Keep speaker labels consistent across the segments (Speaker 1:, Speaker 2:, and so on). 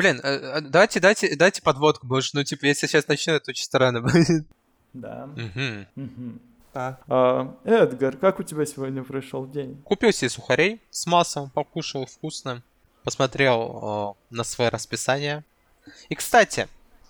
Speaker 1: Блин, э, э, давайте, дайте, дайте подводку, больше, ну, типа, если сейчас начну, это очень странно будет.
Speaker 2: Да.
Speaker 3: А,
Speaker 2: А, Эдгар, как у тебя сегодня прошел день?
Speaker 1: Купил себе сухарей с маслом, покушал вкусно, посмотрел э, на свое расписание. И, кстати,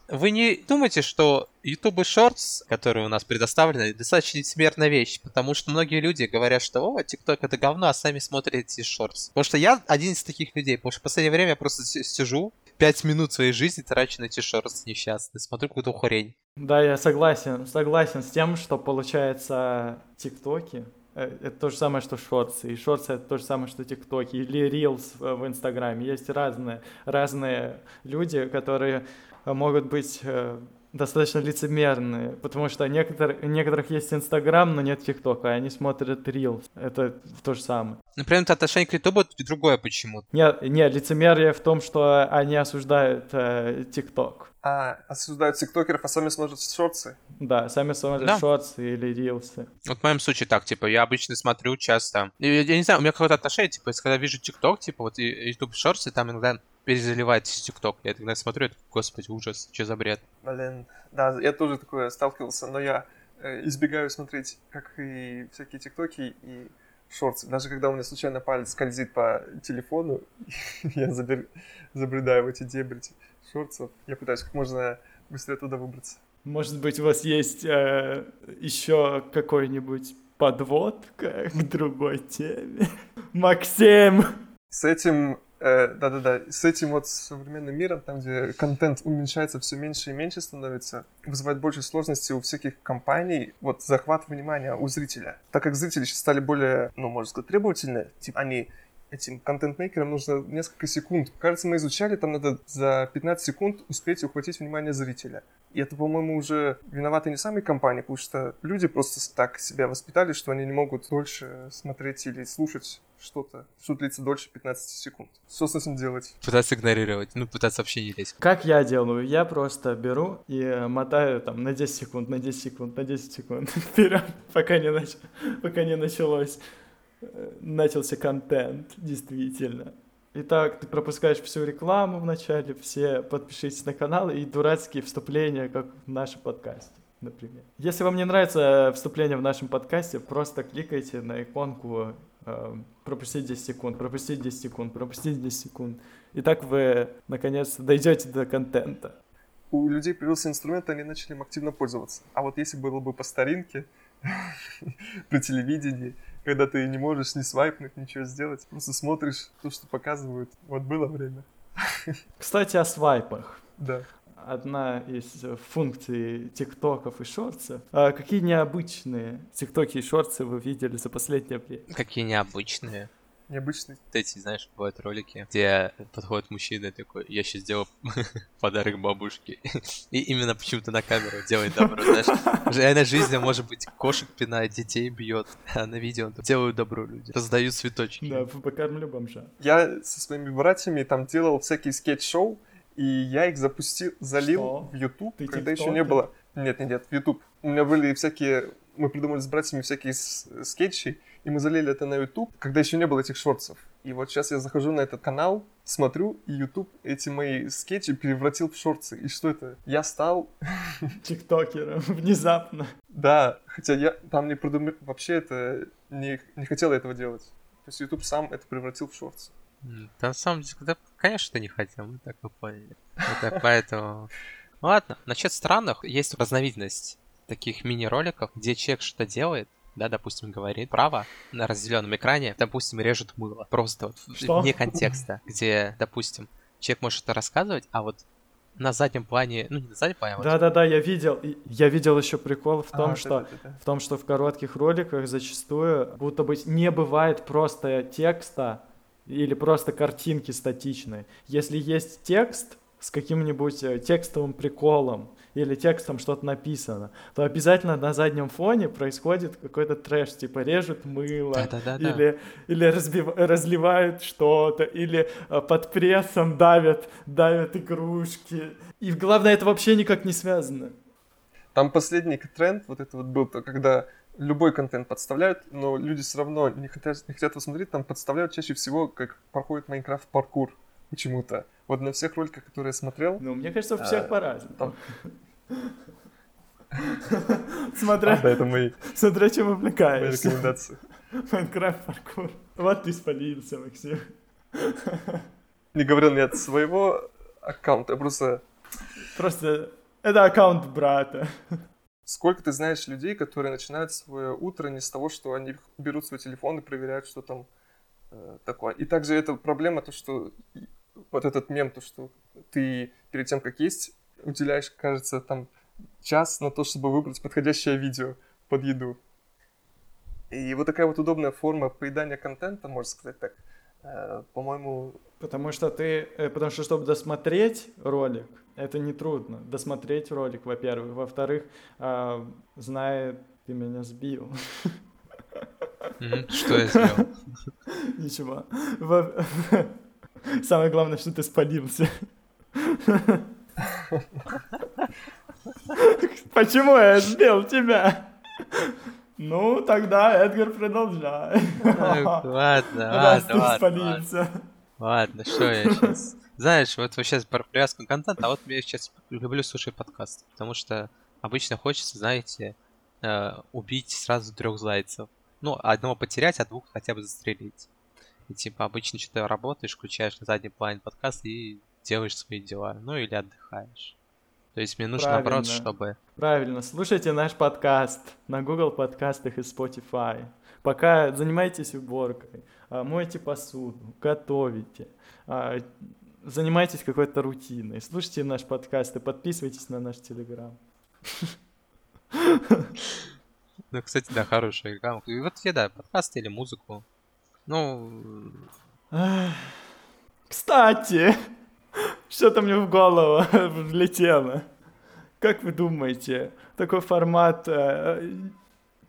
Speaker 1: вы не думаете, что YouTube Shorts, которые у нас предоставлены, достаточно лицемерная вещь, потому что многие люди говорят, что о, TikTok это говно, а сами смотрят эти шортс. Потому что я один из таких людей, потому что в последнее время я просто си- сижу, пять минут своей жизни трачу на эти шортс несчастные, смотрю какую-то хрень.
Speaker 2: Да, я согласен, согласен с тем, что получается ТикТоки. э, Это то же самое, что шорты. И шорты это то же самое, что ТикТоки. Или э, в Инстаграме. Есть разные, разные люди, которые могут быть э, достаточно лицемерные, потому что некотор- у некоторых есть Инстаграм, но нет ТикТока, и они смотрят Reels. Это то же самое.
Speaker 1: Например, это отношение к YouTube другое почему-то.
Speaker 2: Не, не, лицемерие в том, что они осуждают э, ТикТок.
Speaker 3: а осуждают тиктокеров, а сами смотрят шорты.
Speaker 2: Да, сами смотрят
Speaker 1: Да.
Speaker 2: шорты или рилсы.
Speaker 1: Вот в моем случае так, типа, я обычно смотрю часто. Я, я не знаю, у меня какое-то отношение, типа, если когда вижу ТикТок, типа, вот YouTube и там иногда перезаливается ТикТок. Я тогда смотрю, это, господи, ужас, что за бред.
Speaker 3: Блин, да, я тоже такое сталкивался, но я э, избегаю смотреть, как и всякие тиктоки и шорты. Даже когда у меня случайно палец скользит по телефону, я забер- забредаю в эти дебри шортсов. Я пытаюсь как можно быстрее туда выбраться.
Speaker 2: Может быть, у вас есть э, еще какой-нибудь подводка к другой теме? Максим!
Speaker 3: С этим, да-да-да, с этим вот современным миром, там, где контент уменьшается все меньше и меньше становится, вызывает больше сложностей у всяких компаний, вот захват внимания у зрителя. Так как зрители сейчас стали более, ну, можно сказать, требовательны, типа они этим контент-мейкерам нужно несколько секунд. Кажется, мы изучали, там надо за 15 секунд успеть ухватить внимание зрителя. И это, по-моему, уже виноваты не сами компании, потому что люди просто так себя воспитали, что они не могут дольше смотреть или слушать что-то, что длится дольше 15 секунд. Что с этим делать?
Speaker 1: Пытаться игнорировать, ну, пытаться вообще не лезть.
Speaker 2: Как я делаю? Я просто беру и э, мотаю там на 10 секунд, на 10 секунд, на 10 секунд вперед, пока не, нач... пока не началось, начался контент, действительно. Итак, ты пропускаешь всю рекламу в начале, все подпишитесь на канал и дурацкие вступления, как в нашем подкасте, например. Если вам не нравится вступление в нашем подкасте, просто кликайте на иконку э, пропустить 10 секунд, пропустить 10 секунд, пропустить 10 секунд. И так вы, наконец, дойдете до контента.
Speaker 3: У людей появился инструмент, они начали им активно пользоваться. А вот если было бы по старинке, при телевидении, когда ты не можешь ни свайпнуть, ничего сделать, просто смотришь то, что показывают. Вот было время.
Speaker 2: Кстати, о свайпах.
Speaker 3: Да.
Speaker 2: Одна из функций тиктоков и шортсов. А какие необычные тиктоки и шорты вы видели за последнее время?
Speaker 1: Какие необычные.
Speaker 3: Необычный.
Speaker 1: Эти, знаешь, бывают ролики, где подходит мужчина и такой, я сейчас сделаю подарок бабушке. И именно почему-то на камеру делает добро, знаешь. Реально жизнь, может быть, кошек пинает, детей бьет, а на видео он делают добро люди. Раздают цветочки.
Speaker 2: Да, покормлю бомжа.
Speaker 3: Я со своими братьями там делал всякие скетч-шоу, и я их запустил, залил
Speaker 2: Что?
Speaker 3: в YouTube,
Speaker 2: Ты
Speaker 3: когда еще не было. Нет, нет, нет, в YouTube. У меня были всякие. Мы придумали с братьями всякие скетчи, и мы залили это на YouTube, когда еще не было этих Shorts ов. И вот сейчас я захожу на этот канал, смотрю, и YouTube эти мои скетчи превратил в шорты. И что это? Я стал
Speaker 2: Тиктокером внезапно.
Speaker 3: Да, хотя я там не придумал, вообще это не, не хотел этого делать. То есть YouTube сам это превратил в шорты.
Speaker 1: Да на самом деле, да, конечно, ты не хотел, мы так и поняли. Это поэтому... Ну Ладно, насчет странных, есть разновидность таких мини-роликов, где человек что-то делает, да, допустим, говорит право на разделенном экране, допустим, режет мыло. Просто вот
Speaker 2: Что?
Speaker 1: вне контекста, где, допустим, человек может что-то рассказывать, а вот на заднем плане, ну не на заднем плане, а вот
Speaker 2: Да-да-да, я видел. Я видел еще прикол в том,
Speaker 3: А,
Speaker 2: что
Speaker 3: да-да-да-да.
Speaker 2: в том, что в коротких роликах зачастую будто бы не бывает просто текста или просто картинки статичной. Если есть текст с каким-нибудь э, текстовым приколом или текстом что-то написано, то обязательно на заднем фоне происходит какой-то трэш, типа режут мыло,
Speaker 1: Да-да-да-да.
Speaker 2: или, или разбив- разливают что-то, или э, под прессом давят, давят игрушки. И главное, это вообще никак не связано.
Speaker 3: Там последний тренд вот это вот был, то, когда любой контент подставляют, но люди все равно не хотят, не хотят его смотреть, там подставляют чаще всего, как проходит Майнкрафт паркур почему-то. Вот на всех роликах, которые я смотрел...
Speaker 2: Ну, мне кажется, у всех
Speaker 3: А,
Speaker 2: по-разному.
Speaker 3: там-
Speaker 2: Смотря,
Speaker 3: Да, это мои,
Speaker 2: смотря чем
Speaker 3: мои
Speaker 2: увлекаешься.
Speaker 3: рекомендации.
Speaker 2: Майнкрафт паркур. Вот ты спалился, Максим.
Speaker 3: Не говорил не от своего аккаунта, я просто...
Speaker 2: Просто это аккаунт брата.
Speaker 3: Сколько ты знаешь людей, которые начинают свое утро не с того, что они берут свой телефон и проверяют, что там э, такое. И также это проблема, то, что вот этот мем, то, что ты перед тем, как есть, уделяешь, кажется, там час на то, чтобы выбрать подходящее видео под еду. И вот такая вот удобная форма поедания контента, можно сказать так, э, по-моему,
Speaker 2: Потому что ты, э, потому что чтобы досмотреть ролик, это не трудно. Досмотреть ролик, во-первых. Во-вторых, а, зная, ты меня сбил.
Speaker 1: Что я сделал?
Speaker 2: Ничего. Самое главное, что ты спалился. Почему я сбил тебя? Ну, тогда Эдгар продолжай.
Speaker 1: Ладно, ладно, ладно, ладно. что я сейчас... Знаешь, вот сейчас про привязку контента, а вот я сейчас люблю слушать подкасты, потому что обычно хочется, знаете, э, убить сразу трех зайцев. Ну, одного потерять, а двух хотя бы застрелить. И типа обычно что-то работаешь, включаешь на задний план подкаст и делаешь свои дела. Ну или отдыхаешь. То есть мне нужно наоборот,
Speaker 2: Правильно.
Speaker 1: чтобы...
Speaker 2: Правильно, слушайте наш подкаст на Google подкастах и Spotify. Пока занимайтесь уборкой, а, мойте посуду, готовите, а, занимайтесь какой-то рутиной, слушайте наш подкаст и подписывайтесь на наш Телеграм.
Speaker 1: Ну, кстати, да, хорошая реклама. И вот я, да, подкасты или музыку. Ну,
Speaker 2: Ах, Кстати, что-то мне в голову влетело. Как вы думаете, такой формат, э,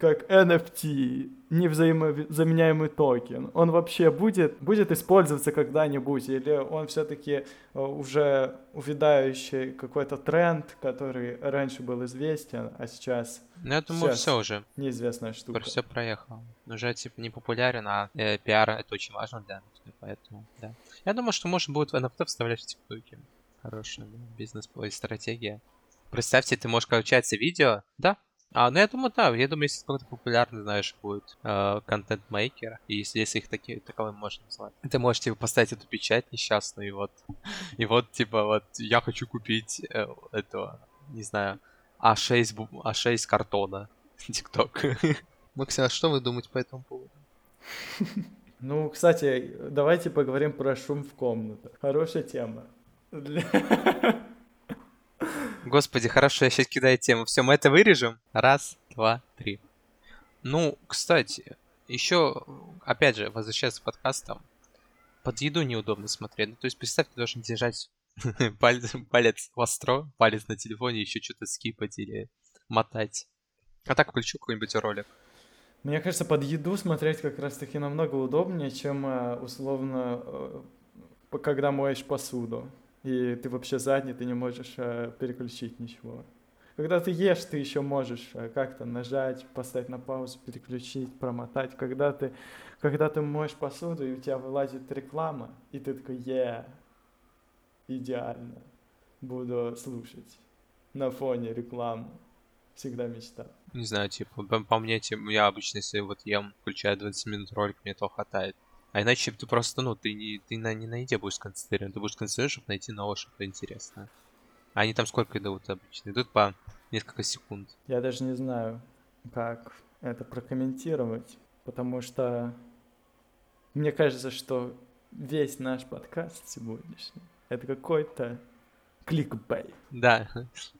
Speaker 2: как NFT, невзаимозаменяемый токен, он вообще будет, будет использоваться когда-нибудь, или он все-таки уже увядающий какой-то тренд, который раньше был известен, а сейчас
Speaker 1: ну я думаю, все уже.
Speaker 2: неизвестная штука?
Speaker 1: Все проехал. Уже типа не популярен, а э, пиар это очень важно для индустрии, поэтому да. Я думаю, что можно будет в NFT вставлять в ТикТоке. Хорошая да, бизнес-стратегия. Представьте, ты можешь получается видео, да? А, ну я думаю, да, я думаю, если какой-то популярный, знаешь, будет э, контент-мейкер, и если, если их такие, таковым можно назвать, ты можешь, типа, поставить эту печать несчастную, и вот, и вот, типа, вот, я хочу купить э, этого, не знаю, А6, бу- А6 картона, ТикТок. Максим, а что вы думаете по этому поводу?
Speaker 2: Ну, кстати, давайте поговорим про шум в комнатах. Хорошая тема.
Speaker 1: Господи, хорошо, я сейчас кидаю тему. Все, мы это вырежем. Раз, два, три. Ну, кстати, еще, опять же, возвращаясь к подкастам, под еду неудобно смотреть. Ну, то есть, представь, ты должен держать палец, палец востро, палец на телефоне, еще что-то скипать или мотать. А так включу какой-нибудь ролик.
Speaker 2: Мне кажется, под еду смотреть как раз-таки намного удобнее, чем э, условно, э, когда моешь посуду. И ты вообще задний, ты не можешь э, переключить ничего. Когда ты ешь, ты еще можешь э, как-то нажать, поставить на паузу, переключить, промотать. Когда ты, когда ты моешь посуду, и у тебя вылазит реклама, и ты такой, е, идеально, буду слушать на фоне рекламу. Всегда мечтал.
Speaker 1: Не знаю, типа, по, по мне, типа, я обычно, если вот ем, включаю 20 минут ролик, мне этого хватает. А иначе ты просто, ну, ты ты на, не на еде будешь концентрирован, ты будешь концентрирован, чтобы найти новое что-то интересное. А они там сколько идут обычно? Идут по несколько секунд.
Speaker 2: Я даже не знаю, как это прокомментировать, потому что мне кажется, что весь наш подкаст сегодняшний это какой-то кликбейт.
Speaker 1: Да,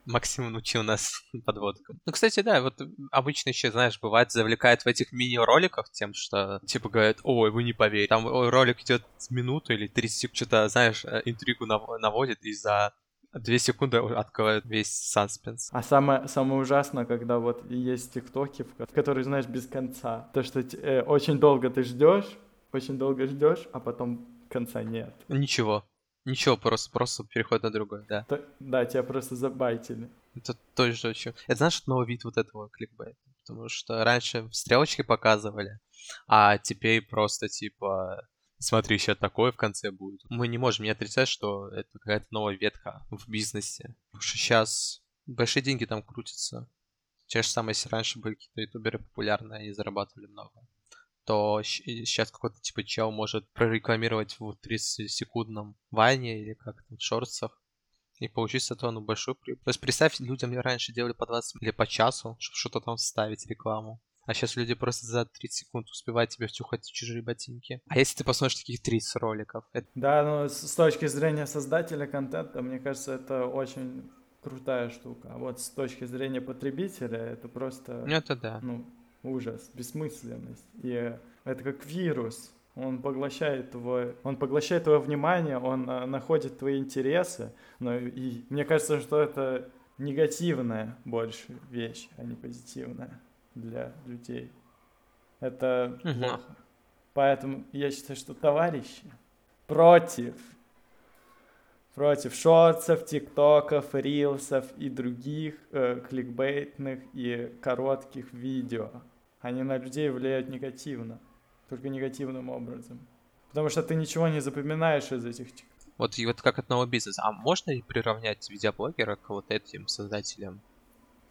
Speaker 1: Максим научил нас подводкам. Ну, кстати, да, вот обычно еще, знаешь, бывает, завлекает в этих мини-роликах тем, что, типа, говорят, ой, вы не поверите. Там ролик идет минуту или 30 секунд, что-то, знаешь, э, интригу нав- наводит, и за 2 секунды открывает весь саспенс.
Speaker 2: А самое, самое ужасное, когда вот есть тиктоки, которые, знаешь, без конца. То, что э, очень долго ты ждешь, очень долго ждешь, а потом конца нет.
Speaker 1: Ничего. Ничего, просто, просто переход на другой, да.
Speaker 2: То- да, тебя просто забайтили.
Speaker 1: Это тоже очень... Это знаешь, новый вид вот этого кликбейта? Потому что раньше стрелочки показывали, а теперь просто, типа, смотри, еще такое в конце будет. Мы не можем не отрицать, что это какая-то новая ветка в бизнесе. Потому что сейчас большие деньги там крутятся. Те же самые, если раньше были какие-то ютуберы популярные, они зарабатывали много, то сейчас какой-то типа чел может прорекламировать в 30-секундном вайне или как там в шорцах и получить с этого ну, большую прибыль. То есть представь, людям раньше делали по 20 или по часу, чтобы что-то там ставить рекламу. А сейчас люди просто за 30 секунд успевают тебе втюхать чужие ботинки. А если ты посмотришь таких 30 роликов?
Speaker 2: Это... Да, но с точки зрения создателя контента, мне кажется, это очень крутая штука. А вот с точки зрения потребителя, это просто...
Speaker 1: Ну, это да.
Speaker 2: Ну, ужас, бессмысленность. И это как вирус. Он поглощает твое, он поглощает твое внимание, он а, находит твои интересы. Но и мне кажется, что это негативная больше вещь, а не позитивная для людей. Это угу. плохо. Поэтому я считаю, что товарищи против против шортсов, тиктоков, рилсов и других э, кликбейтных и коротких видео. Они на людей влияют негативно, только негативным образом. Потому что ты ничего не запоминаешь из этих
Speaker 1: Вот и вот как от нового бизнеса. А можно ли приравнять видеоблогера к вот этим создателям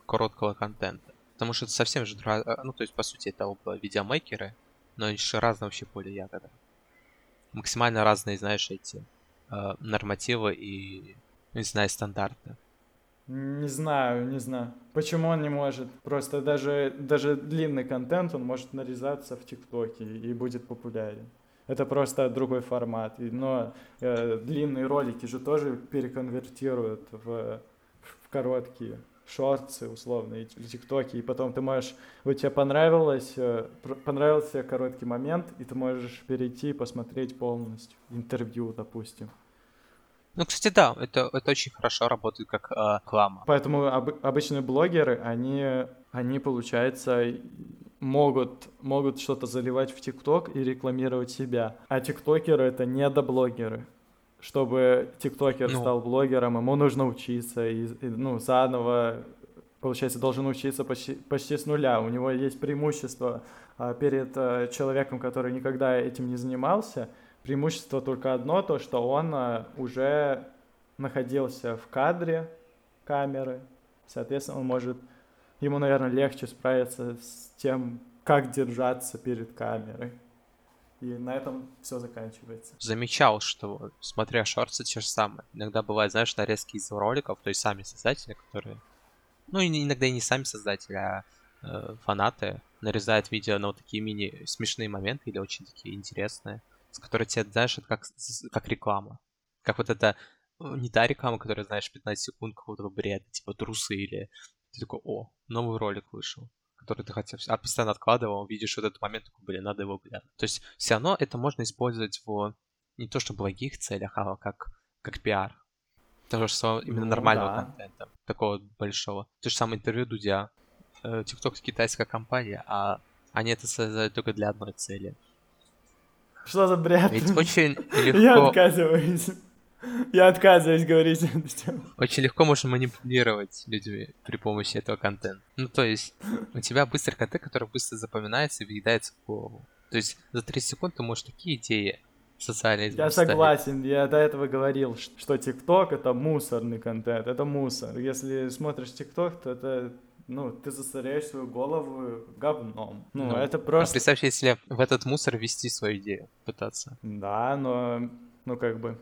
Speaker 1: короткого контента? Потому что это совсем же... Э, ну, то есть, по сути, это оба видеомейкеры, но они же разные вообще поле ягода. Максимально разные, знаешь, эти э, нормативы и, не знаю, стандарты.
Speaker 2: Не знаю, не знаю. Почему он не может? Просто даже, даже длинный контент, он может нарезаться в ТикТоке и будет популярен. Это просто другой формат. Но э, длинные ролики же тоже переконвертируют в, в короткие шорты условно, или тиктоки, и потом ты можешь, вот тебе понравилось, э, понравился короткий момент, и ты можешь перейти и посмотреть полностью интервью, допустим.
Speaker 1: Ну, кстати, да, это, это очень хорошо работает как э, реклама.
Speaker 2: Поэтому об, обычные блогеры, они, они, получается, могут, могут что-то заливать в ТикТок и рекламировать себя. А тиктокеры — это недоблогеры чтобы тиктокер ну. стал блогером, ему нужно учиться, и, и, ну, заново, получается, должен учиться почти, почти с нуля. У него есть преимущество а, перед а, человеком, который никогда этим не занимался. Преимущество только одно, то, что он а, уже находился в кадре камеры, соответственно, он может, ему, наверное, легче справиться с тем, как держаться перед камерой. И на этом все заканчивается.
Speaker 1: Замечал, что смотря шорты, те же самые. Иногда бывает, знаешь, нарезки из роликов, то есть сами создатели, которые... Ну, иногда и не сами создатели, а э, фанаты нарезают видео на вот такие мини смешные моменты или очень такие интересные, с которой тебе, знаешь, это как, как реклама. Как вот это э, не та реклама, которая, знаешь, 15 секунд какого-то бреда, типа трусы или... Ты такой, о, новый ролик вышел который ты хотел, а постоянно откладывал, видишь вот этот момент, такой, блин, надо его глянуть. То есть все равно это можно использовать в не то что благих целях, а как, как пиар. Того же самого именно ну, нормального да. контента, такого большого. То же самое интервью Дудя. TikTok э, китайская компания, а они это создают только для одной цели.
Speaker 2: Что за бред?
Speaker 1: Ведь очень легко...
Speaker 2: Я отказываюсь. Я отказываюсь говорить эту тему.
Speaker 1: Очень легко можно манипулировать людьми при помощи этого контента. Ну, то есть, у тебя быстрый контент, который быстро запоминается и въедается в голову. То есть, за 30 секунд ты можешь такие идеи социальные
Speaker 2: Я согласен, я до этого говорил, что ТикТок — это мусорный контент, это мусор. Если смотришь ТикТок, то это ну, ты засоряешь свою голову говном. Ну, ну это просто... А
Speaker 1: представь, если в этот мусор ввести свою идею, пытаться.
Speaker 2: Да, но, ну, как бы,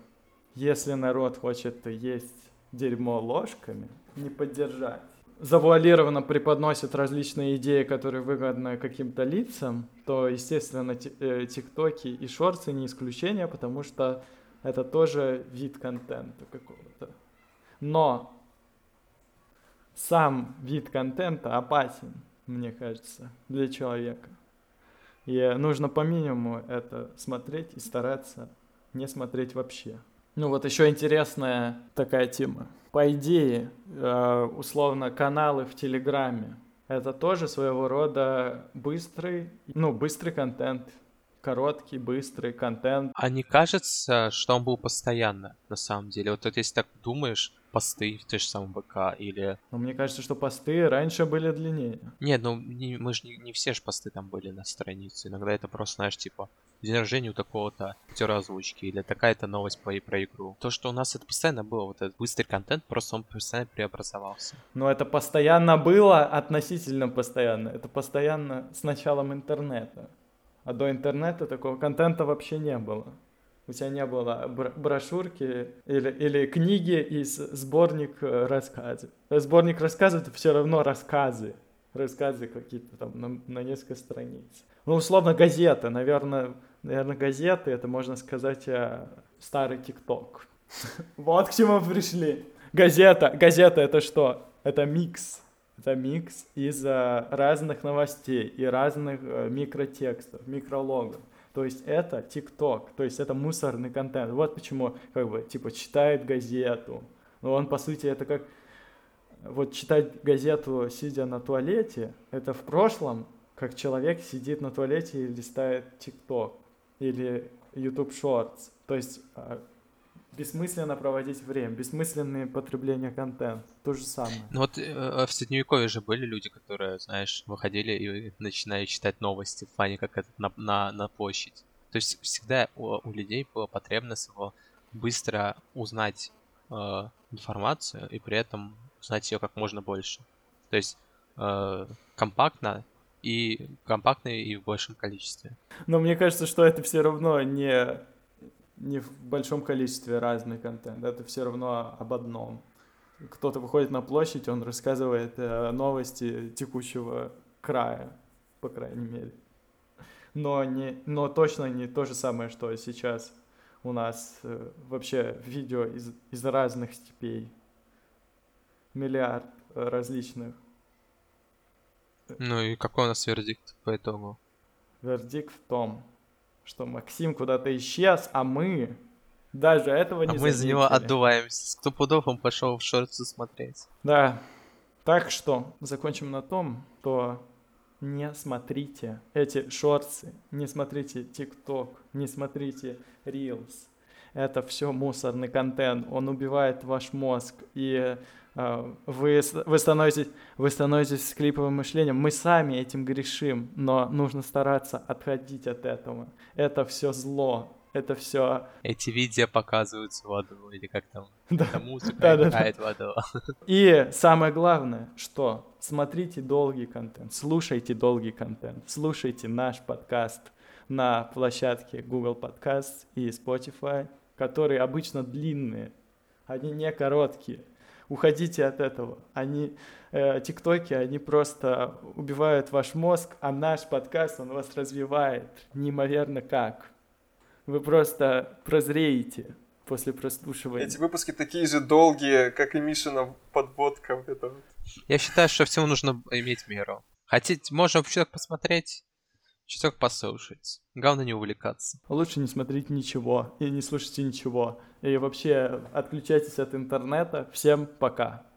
Speaker 2: если народ хочет есть дерьмо ложками, не поддержать. Завуалированно преподносят различные идеи, которые выгодны каким-то лицам, то, естественно, э, тиктоки и шорты не исключение, потому что это тоже вид контента какого-то. Но сам вид контента опасен, мне кажется, для человека. И нужно по минимуму это смотреть и стараться не смотреть вообще. Ну вот еще интересная такая тема. По идее, э, условно, каналы в Телеграме это тоже своего рода быстрый, ну, быстрый контент. короткий, быстрый контент.
Speaker 1: А не кажется, что он был постоянно, на самом деле? Вот, вот если так думаешь, посты в той же самой БК или...
Speaker 2: Но мне кажется, что посты раньше были длиннее.
Speaker 1: Нет, ну не, мы же не, не все же посты там были на странице. Иногда это просто, знаешь, типа день рождения у такого-то актера озвучки или такая-то новость по, про игру. То, что у нас это постоянно было, вот этот быстрый контент, просто он постоянно преобразовался.
Speaker 2: Но это постоянно было, относительно постоянно. Это постоянно с началом интернета. А до интернета такого контента вообще не было. У тебя не было брошюрки или, или книги из сборник э, рассказов. Сборник рассказов это все равно рассказы. Рассказы какие-то там на, на несколько страниц. Ну, условно, газета. Наверное, наверное, газеты, это можно сказать э, старый ТикТок. Вот к чему пришли. Газета. Газета это что? Это микс это микс из э, разных новостей и разных э, микротекстов, микрологов. То есть это ТикТок, то есть это мусорный контент. Вот почему, как бы, типа, читает газету. Но он, по сути, это как... Вот читать газету, сидя на туалете, это в прошлом, как человек сидит на туалете и листает ТикТок или YouTube Shorts. То есть а, бессмысленно проводить время, бессмысленное потребление контента, то же самое.
Speaker 1: Ну вот э, в средневековье же были люди, которые, знаешь, выходили и начинали читать новости в плане как это на, на, на площадь. То есть всегда у, у людей была потребность его быстро узнать э, информацию и при этом узнать ее как можно больше. То есть э, компактно и компактно и в большем количестве.
Speaker 2: Но мне кажется, что это все равно не не в большом количестве разный контент, это все равно об одном. Кто-то выходит на площадь, он рассказывает э, новости текущего края, по крайней мере. Но, не, но точно не то же самое, что сейчас у нас э, вообще видео из, из разных степей. Миллиард различных.
Speaker 1: Ну и какой у нас вердикт по итогу?
Speaker 2: Вердикт в том, что Максим куда-то исчез, а мы даже этого не
Speaker 1: А мы за него отдуваемся. Сто пудов он пошел в шорты смотреть.
Speaker 2: Да. Так что закончим на том, что не смотрите эти шорты, не смотрите ТикТок, не смотрите Reels. Это все мусорный контент, он убивает ваш мозг. И вы, вы, становитесь, вы становитесь клиповым мышлением. Мы сами этим грешим, но нужно стараться отходить от этого. Это все зло, это все...
Speaker 1: Эти видео показываются в аду, или как там, да. Это музыка да, играет да, да. в аду.
Speaker 2: И самое главное, что смотрите долгий контент, слушайте долгий контент, слушайте наш подкаст на площадке Google Podcast и Spotify, которые обычно длинные, они не короткие уходите от этого. Они, э, тиктоки, они просто убивают ваш мозг, а наш подкаст, он вас развивает неимоверно как. Вы просто прозреете после прослушивания.
Speaker 3: Эти выпуски такие же долгие, как и Мишина подводка.
Speaker 1: Я считаю, что всему нужно иметь меру. Хотите, можно вообще посмотреть, чуток послушать. Главное не увлекаться.
Speaker 2: Лучше не смотреть ничего и не слушайте ничего. И вообще отключайтесь от интернета. Всем пока.